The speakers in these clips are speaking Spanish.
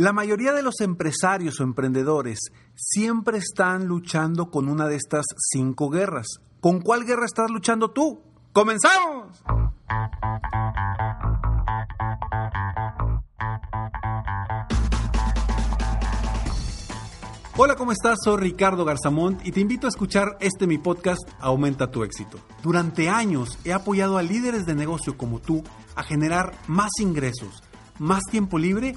La mayoría de los empresarios o emprendedores siempre están luchando con una de estas cinco guerras. ¿Con cuál guerra estás luchando tú? ¡Comenzamos! Hola, ¿cómo estás? Soy Ricardo Garzamont y te invito a escuchar este mi podcast Aumenta tu éxito. Durante años he apoyado a líderes de negocio como tú a generar más ingresos, más tiempo libre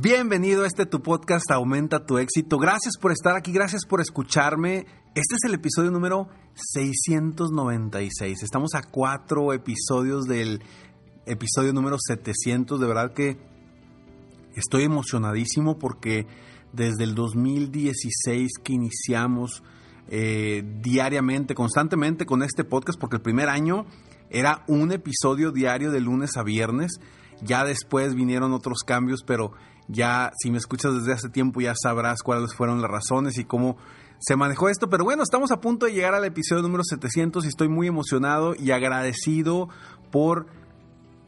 Bienvenido a este tu podcast Aumenta tu éxito. Gracias por estar aquí, gracias por escucharme. Este es el episodio número 696. Estamos a cuatro episodios del episodio número 700. De verdad que estoy emocionadísimo porque desde el 2016 que iniciamos eh, diariamente, constantemente con este podcast, porque el primer año era un episodio diario de lunes a viernes. Ya después vinieron otros cambios, pero ya si me escuchas desde hace tiempo ya sabrás cuáles fueron las razones y cómo se manejó esto. Pero bueno, estamos a punto de llegar al episodio número 700 y estoy muy emocionado y agradecido por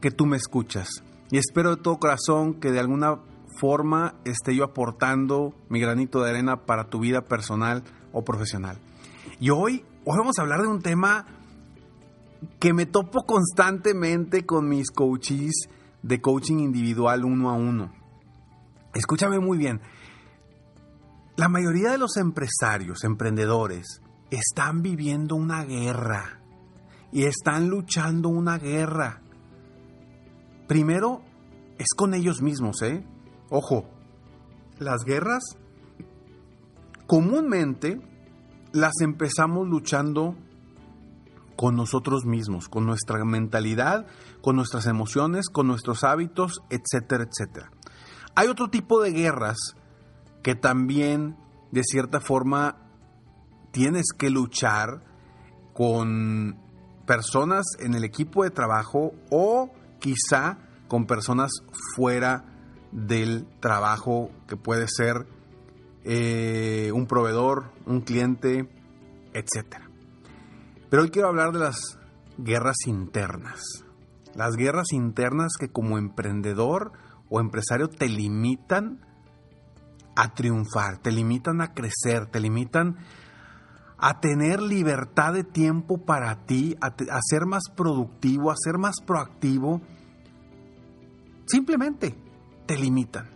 que tú me escuchas. Y espero de todo corazón que de alguna forma esté yo aportando mi granito de arena para tu vida personal o profesional. Y hoy, hoy vamos a hablar de un tema que me topo constantemente con mis coaches de coaching individual uno a uno. Escúchame muy bien. La mayoría de los empresarios, emprendedores, están viviendo una guerra y están luchando una guerra. Primero es con ellos mismos, ¿eh? Ojo, las guerras comúnmente las empezamos luchando con nosotros mismos, con nuestra mentalidad, con nuestras emociones, con nuestros hábitos, etcétera, etcétera. Hay otro tipo de guerras que también, de cierta forma, tienes que luchar con personas en el equipo de trabajo o quizá con personas fuera del trabajo que puede ser eh, un proveedor, un cliente, etc. Pero hoy quiero hablar de las guerras internas. Las guerras internas que como emprendedor o empresario te limitan a triunfar, te limitan a crecer, te limitan a tener libertad de tiempo para ti, a, ser más productivo, a ser más proactivo. Simplemente te limitan.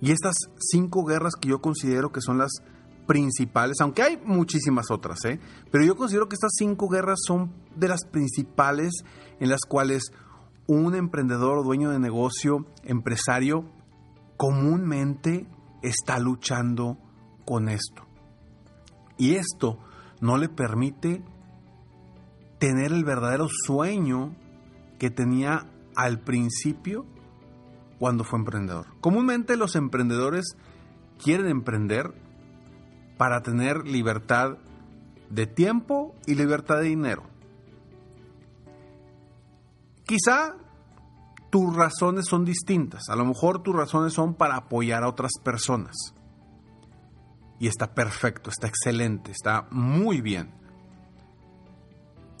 Y estas cinco guerras que yo considero que son las principales, aunque hay muchísimas otras, ¿eh? pero yo considero que estas cinco guerras son de las principales en las cuales un emprendedor dueño de negocio, empresario, comúnmente está luchando con esto. Y esto no le permite tener el verdadero sueño que tenía al principio cuando fue emprendedor. Comúnmente los emprendedores quieren emprender para tener libertad de tiempo y libertad de dinero. Quizá tus razones son distintas. A lo mejor tus razones son para apoyar a otras personas. Y está perfecto, está excelente, está muy bien.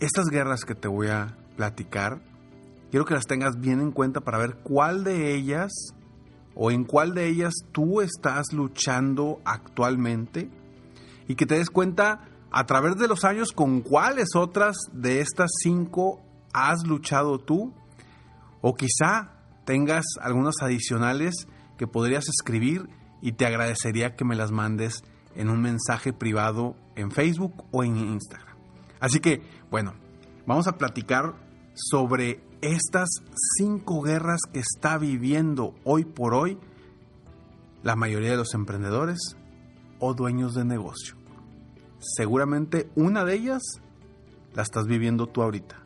Estas guerras que te voy a platicar, quiero que las tengas bien en cuenta para ver cuál de ellas o en cuál de ellas tú estás luchando actualmente y que te des cuenta a través de los años con cuáles otras de estas cinco has luchado tú o quizá tengas algunas adicionales que podrías escribir y te agradecería que me las mandes en un mensaje privado en Facebook o en Instagram. Así que, bueno, vamos a platicar sobre estas cinco guerras que está viviendo hoy por hoy la mayoría de los emprendedores o dueños de negocio. Seguramente una de ellas la estás viviendo tú ahorita.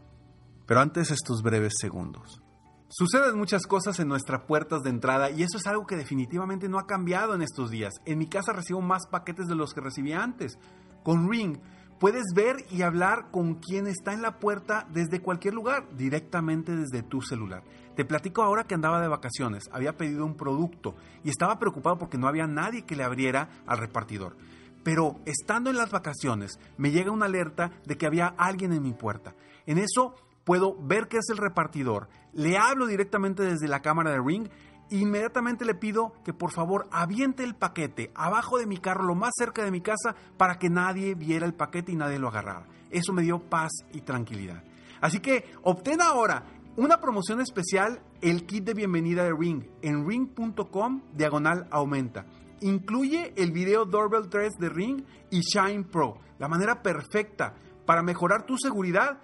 Pero antes estos breves segundos. Suceden muchas cosas en nuestras puertas de entrada y eso es algo que definitivamente no ha cambiado en estos días. En mi casa recibo más paquetes de los que recibía antes. Con Ring puedes ver y hablar con quien está en la puerta desde cualquier lugar, directamente desde tu celular. Te platico ahora que andaba de vacaciones, había pedido un producto y estaba preocupado porque no había nadie que le abriera al repartidor. Pero estando en las vacaciones, me llega una alerta de que había alguien en mi puerta. En eso puedo ver que es el repartidor, le hablo directamente desde la cámara de Ring inmediatamente le pido que por favor aviente el paquete abajo de mi carro, lo más cerca de mi casa, para que nadie viera el paquete y nadie lo agarrara. Eso me dio paz y tranquilidad. Así que obtén ahora una promoción especial, el kit de bienvenida de Ring, en ring.com diagonal aumenta. Incluye el video Doorbell 3 de Ring y Shine Pro, la manera perfecta para mejorar tu seguridad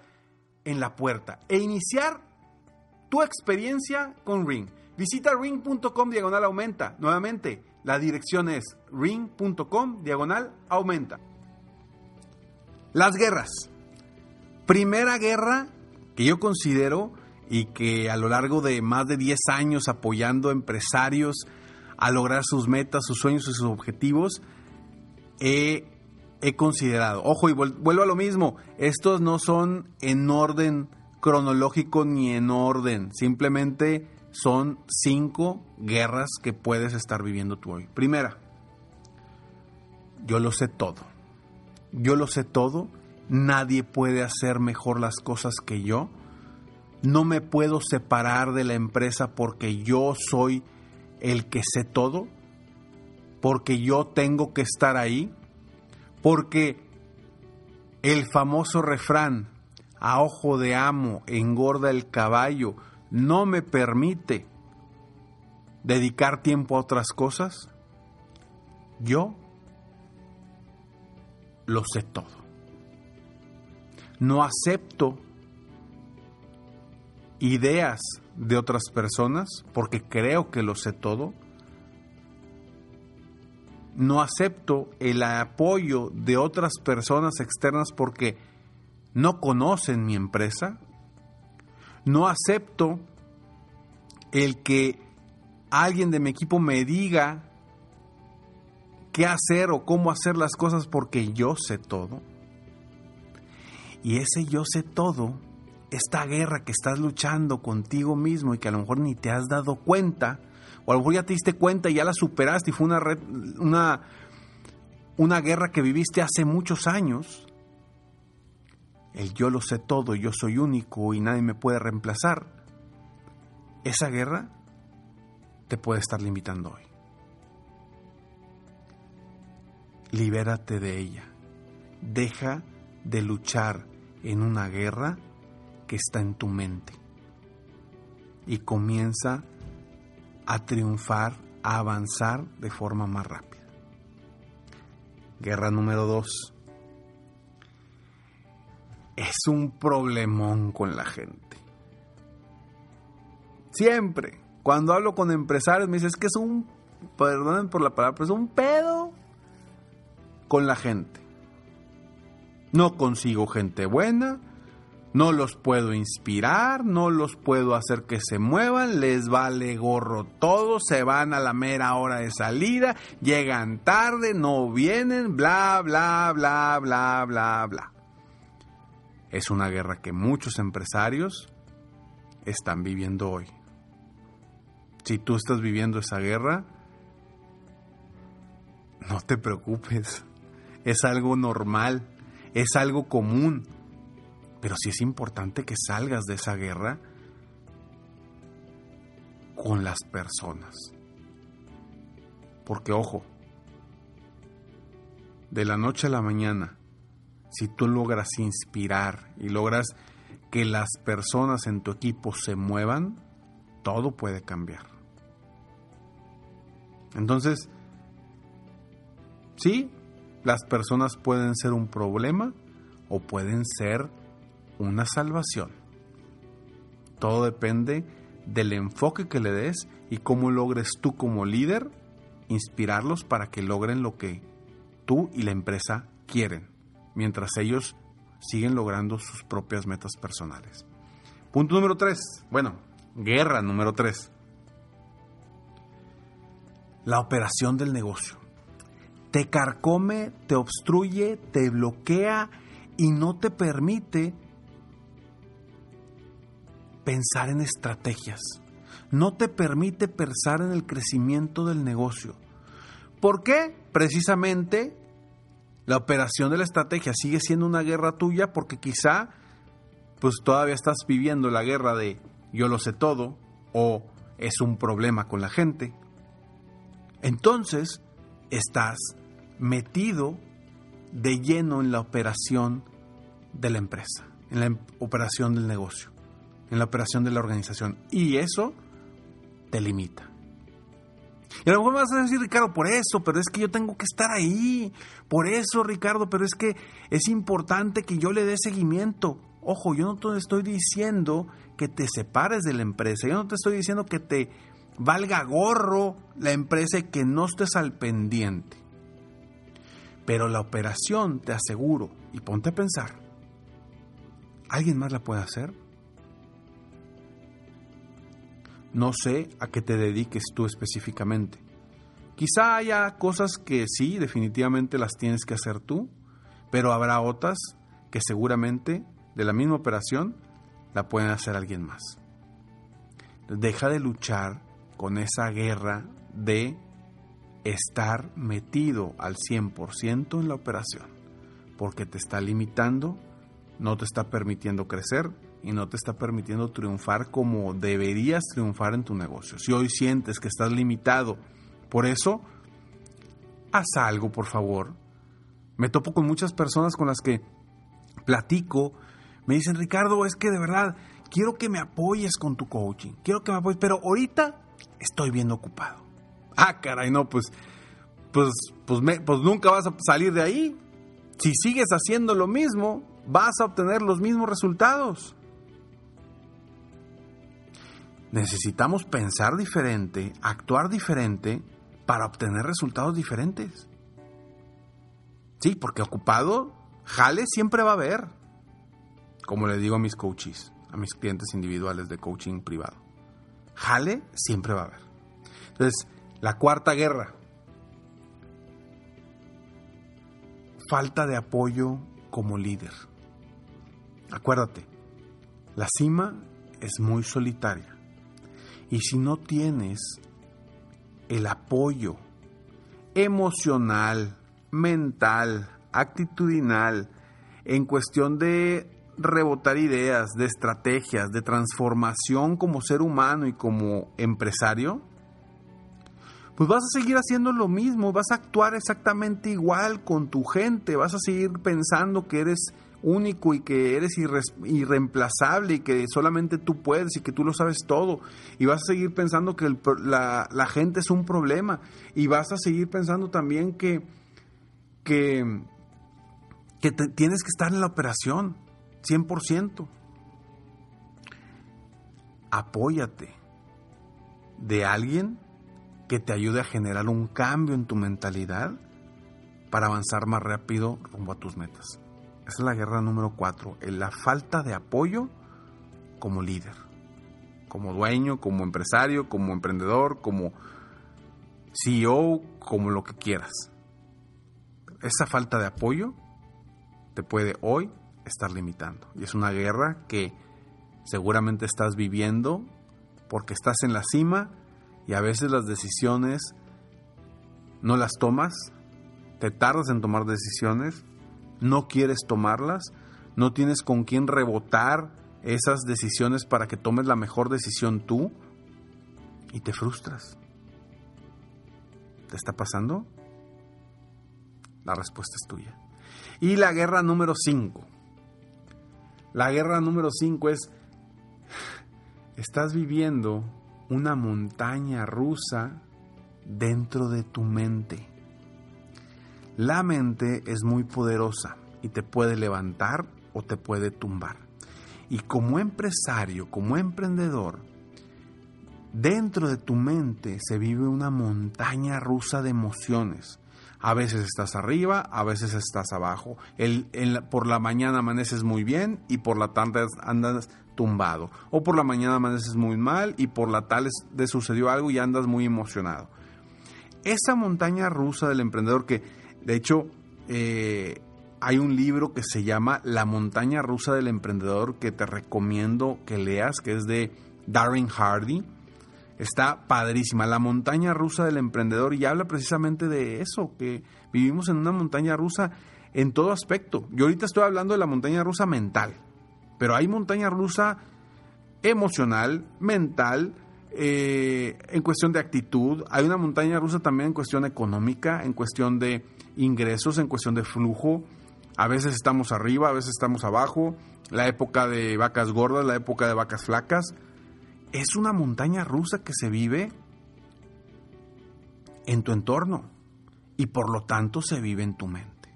en la puerta e iniciar tu experiencia con Ring. Visita ring.com diagonal aumenta. Nuevamente, la dirección es ring.com diagonal aumenta. Las guerras. Primera guerra que yo considero y que a lo largo de más de 10 años apoyando empresarios a lograr sus metas, sus sueños y sus objetivos, he, he considerado. Ojo, y vuelvo a lo mismo, estos no son en orden cronológico ni en orden, simplemente son cinco guerras que puedes estar viviendo tú hoy. Primera, yo lo sé todo. Yo lo sé todo. Nadie puede hacer mejor las cosas que yo. No me puedo separar de la empresa porque yo soy el que sé todo. Porque yo tengo que estar ahí. Porque el famoso refrán, a ojo de amo engorda el caballo, no me permite dedicar tiempo a otras cosas, yo lo sé todo. No acepto ideas de otras personas porque creo que lo sé todo. No acepto el apoyo de otras personas externas porque no conocen mi empresa no acepto el que alguien de mi equipo me diga qué hacer o cómo hacer las cosas porque yo sé todo. Y ese yo sé todo, esta guerra que estás luchando contigo mismo y que a lo mejor ni te has dado cuenta, o a lo mejor ya te diste cuenta y ya la superaste y fue una, una, una guerra que viviste hace muchos años, el yo lo sé todo, yo soy único y nadie me puede reemplazar, esa guerra te puede estar limitando hoy. Libérate de ella. Deja de luchar en una guerra que está en tu mente y comienza a triunfar, a avanzar de forma más rápida. Guerra número dos es un problemón con la gente. Siempre, cuando hablo con empresarios, me dicen, es que es un, perdonen por la palabra, pero es un pedo con la gente. No consigo gente buena, no los puedo inspirar, no los puedo hacer que se muevan, les vale gorro todo, se van a la mera hora de salida, llegan tarde, no vienen, bla, bla, bla, bla, bla, bla. Es una guerra que muchos empresarios están viviendo hoy. Si tú estás viviendo esa guerra, no te preocupes. Es algo normal, es algo común. Pero sí es importante que salgas de esa guerra con las personas. Porque ojo, de la noche a la mañana, si tú logras inspirar y logras que las personas en tu equipo se muevan, todo puede cambiar. Entonces, sí, las personas pueden ser un problema o pueden ser una salvación. Todo depende del enfoque que le des y cómo logres tú como líder inspirarlos para que logren lo que tú y la empresa quieren, mientras ellos siguen logrando sus propias metas personales. Punto número tres. Bueno, guerra número tres. La operación del negocio. Te carcome, te obstruye, te bloquea y no te permite pensar en estrategias. No te permite pensar en el crecimiento del negocio. ¿Por qué? Precisamente la operación de la estrategia sigue siendo una guerra tuya porque quizá pues todavía estás viviendo la guerra de yo lo sé todo o es un problema con la gente. Entonces estás metido de lleno en la operación de la empresa, en la em, operación del negocio, en la operación de la organización. Y eso te limita. Y a lo mejor me vas a decir, Ricardo, por eso, pero es que yo tengo que estar ahí. Por eso, Ricardo, pero es que es importante que yo le dé seguimiento. Ojo, yo no te estoy diciendo que te separes de la empresa. Yo no te estoy diciendo que te valga gorro la empresa y que no estés al pendiente. Pero la operación, te aseguro, y ponte a pensar, ¿alguien más la puede hacer? No sé a qué te dediques tú específicamente. Quizá haya cosas que sí, definitivamente las tienes que hacer tú, pero habrá otras que seguramente de la misma operación la pueden hacer alguien más. Deja de luchar con esa guerra de estar metido al 100% en la operación, porque te está limitando, no te está permitiendo crecer y no te está permitiendo triunfar como deberías triunfar en tu negocio. Si hoy sientes que estás limitado, por eso, haz algo, por favor. Me topo con muchas personas con las que platico, me dicen, Ricardo, es que de verdad quiero que me apoyes con tu coaching, quiero que me apoyes, pero ahorita estoy bien ocupado. Ah, caray, no, pues, pues, pues, pues nunca vas a salir de ahí. Si sigues haciendo lo mismo, vas a obtener los mismos resultados. Necesitamos pensar diferente, actuar diferente para obtener resultados diferentes. Sí, porque ocupado, jale siempre va a haber. Como le digo a mis coaches, a mis clientes individuales de coaching privado. Jale siempre va a haber. Entonces, la cuarta guerra. Falta de apoyo como líder. Acuérdate, la cima es muy solitaria. Y si no tienes el apoyo emocional, mental, actitudinal, en cuestión de rebotar ideas, de estrategias, de transformación como ser humano y como empresario, pues vas a seguir haciendo lo mismo, vas a actuar exactamente igual con tu gente, vas a seguir pensando que eres único y que eres irreemplazable y que solamente tú puedes y que tú lo sabes todo. Y vas a seguir pensando que la, gente es un problema. Y vas a seguir pensando también que, que, que tienes que estar en la operación, 100%. Apóyate de alguien que te ayude a generar un cambio en tu mentalidad para avanzar más rápido rumbo a tus metas. Esa es la guerra número cuatro, la falta de apoyo como líder, como dueño, como empresario, como emprendedor, como CEO, como lo que quieras. Esa falta de apoyo te puede hoy estar limitando. Y es una guerra que seguramente estás viviendo porque estás en la cima y a veces las decisiones no las tomas, te tardas en tomar decisiones, no quieres tomarlas, no tienes con quién rebotar esas decisiones para que tomes la mejor decisión tú y te frustras. ¿Te está pasando? La respuesta es tuya. Y la guerra número 5. La guerra número 5 es, estás viviendo una montaña rusa dentro de tu mente. La mente es muy poderosa y te puede levantar o te puede tumbar. Y como empresario, como emprendedor, dentro de tu mente se vive una montaña rusa de emociones. A veces estás arriba, a veces estás abajo. El, por la mañana amaneces muy bien y por la tarde andas tumbado. O por la mañana amaneces muy mal y por la tarde sucedió algo y andas muy emocionado. Esa montaña rusa del emprendedor que, de hecho, eh, hay un libro que se llama La montaña rusa del emprendedor que te recomiendo que leas, que es de Darren Hardy. Está padrísima, la montaña rusa del emprendedor y habla precisamente de eso, que vivimos en una montaña rusa en todo aspecto. Yo ahorita estoy hablando de la montaña rusa mental, pero hay montaña rusa emocional, mental, eh, en cuestión de actitud, hay una montaña rusa también en cuestión económica, en cuestión de ingresos, en cuestión de flujo. A veces estamos arriba, a veces estamos abajo. La época de vacas gordas, la época de vacas flacas es una montaña rusa que se vive en tu entorno y por lo tanto se vive en tu mente.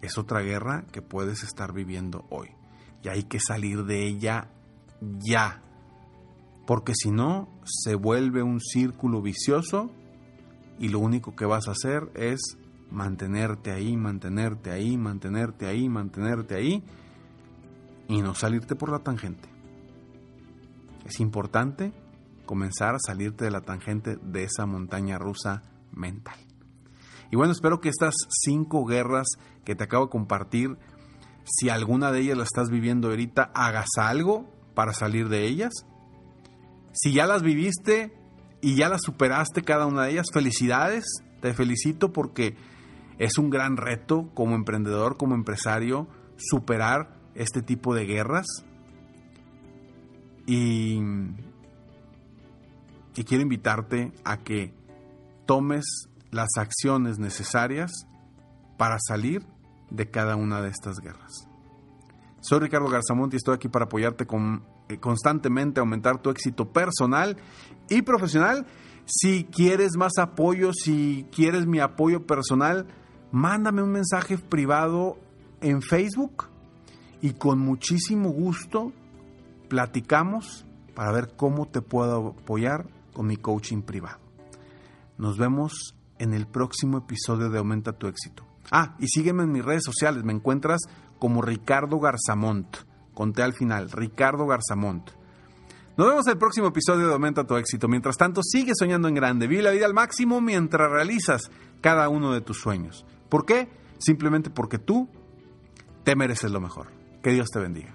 Es otra guerra que puedes estar viviendo hoy y hay que salir de ella ya, porque si no se vuelve un círculo vicioso y lo único que vas a hacer es mantenerte ahí, mantenerte ahí, mantenerte ahí, mantenerte ahí y no salirte por la tangente. Es importante comenzar a salirte de la tangente de esa montaña rusa mental. Y bueno, espero que estas cinco guerras que te acabo de compartir, si alguna de ellas la estás viviendo ahorita, hagas algo para salir de ellas. Si ya las viviste y ya las superaste cada una de ellas, felicidades, te felicito porque es un gran reto como emprendedor, como empresario, superar este tipo de guerras, y, quiero invitarte a que tomes las acciones necesarias para salir de cada una de estas guerras. Soy Ricardo Garzamonti y estoy aquí para apoyarte con, eh, constantemente, aumentar tu éxito personal y profesional. Si quieres más apoyo, si quieres mi apoyo personal, mándame un mensaje privado en Facebook y con muchísimo gusto platicamos para ver cómo te puedo apoyar con mi coaching privado. Nos vemos en el próximo episodio de Aumenta tu éxito. Ah, y sígueme en mis redes sociales, me encuentras como Ricardo Garzamont. Conté al final, Ricardo Garzamont. Nos vemos el próximo episodio de Aumenta tu éxito. Mientras tanto, sigue soñando en grande. Vive la vida al máximo mientras realizas cada uno de tus sueños. ¿Por qué? Simplemente porque tú te mereces lo mejor. Que Dios te bendiga.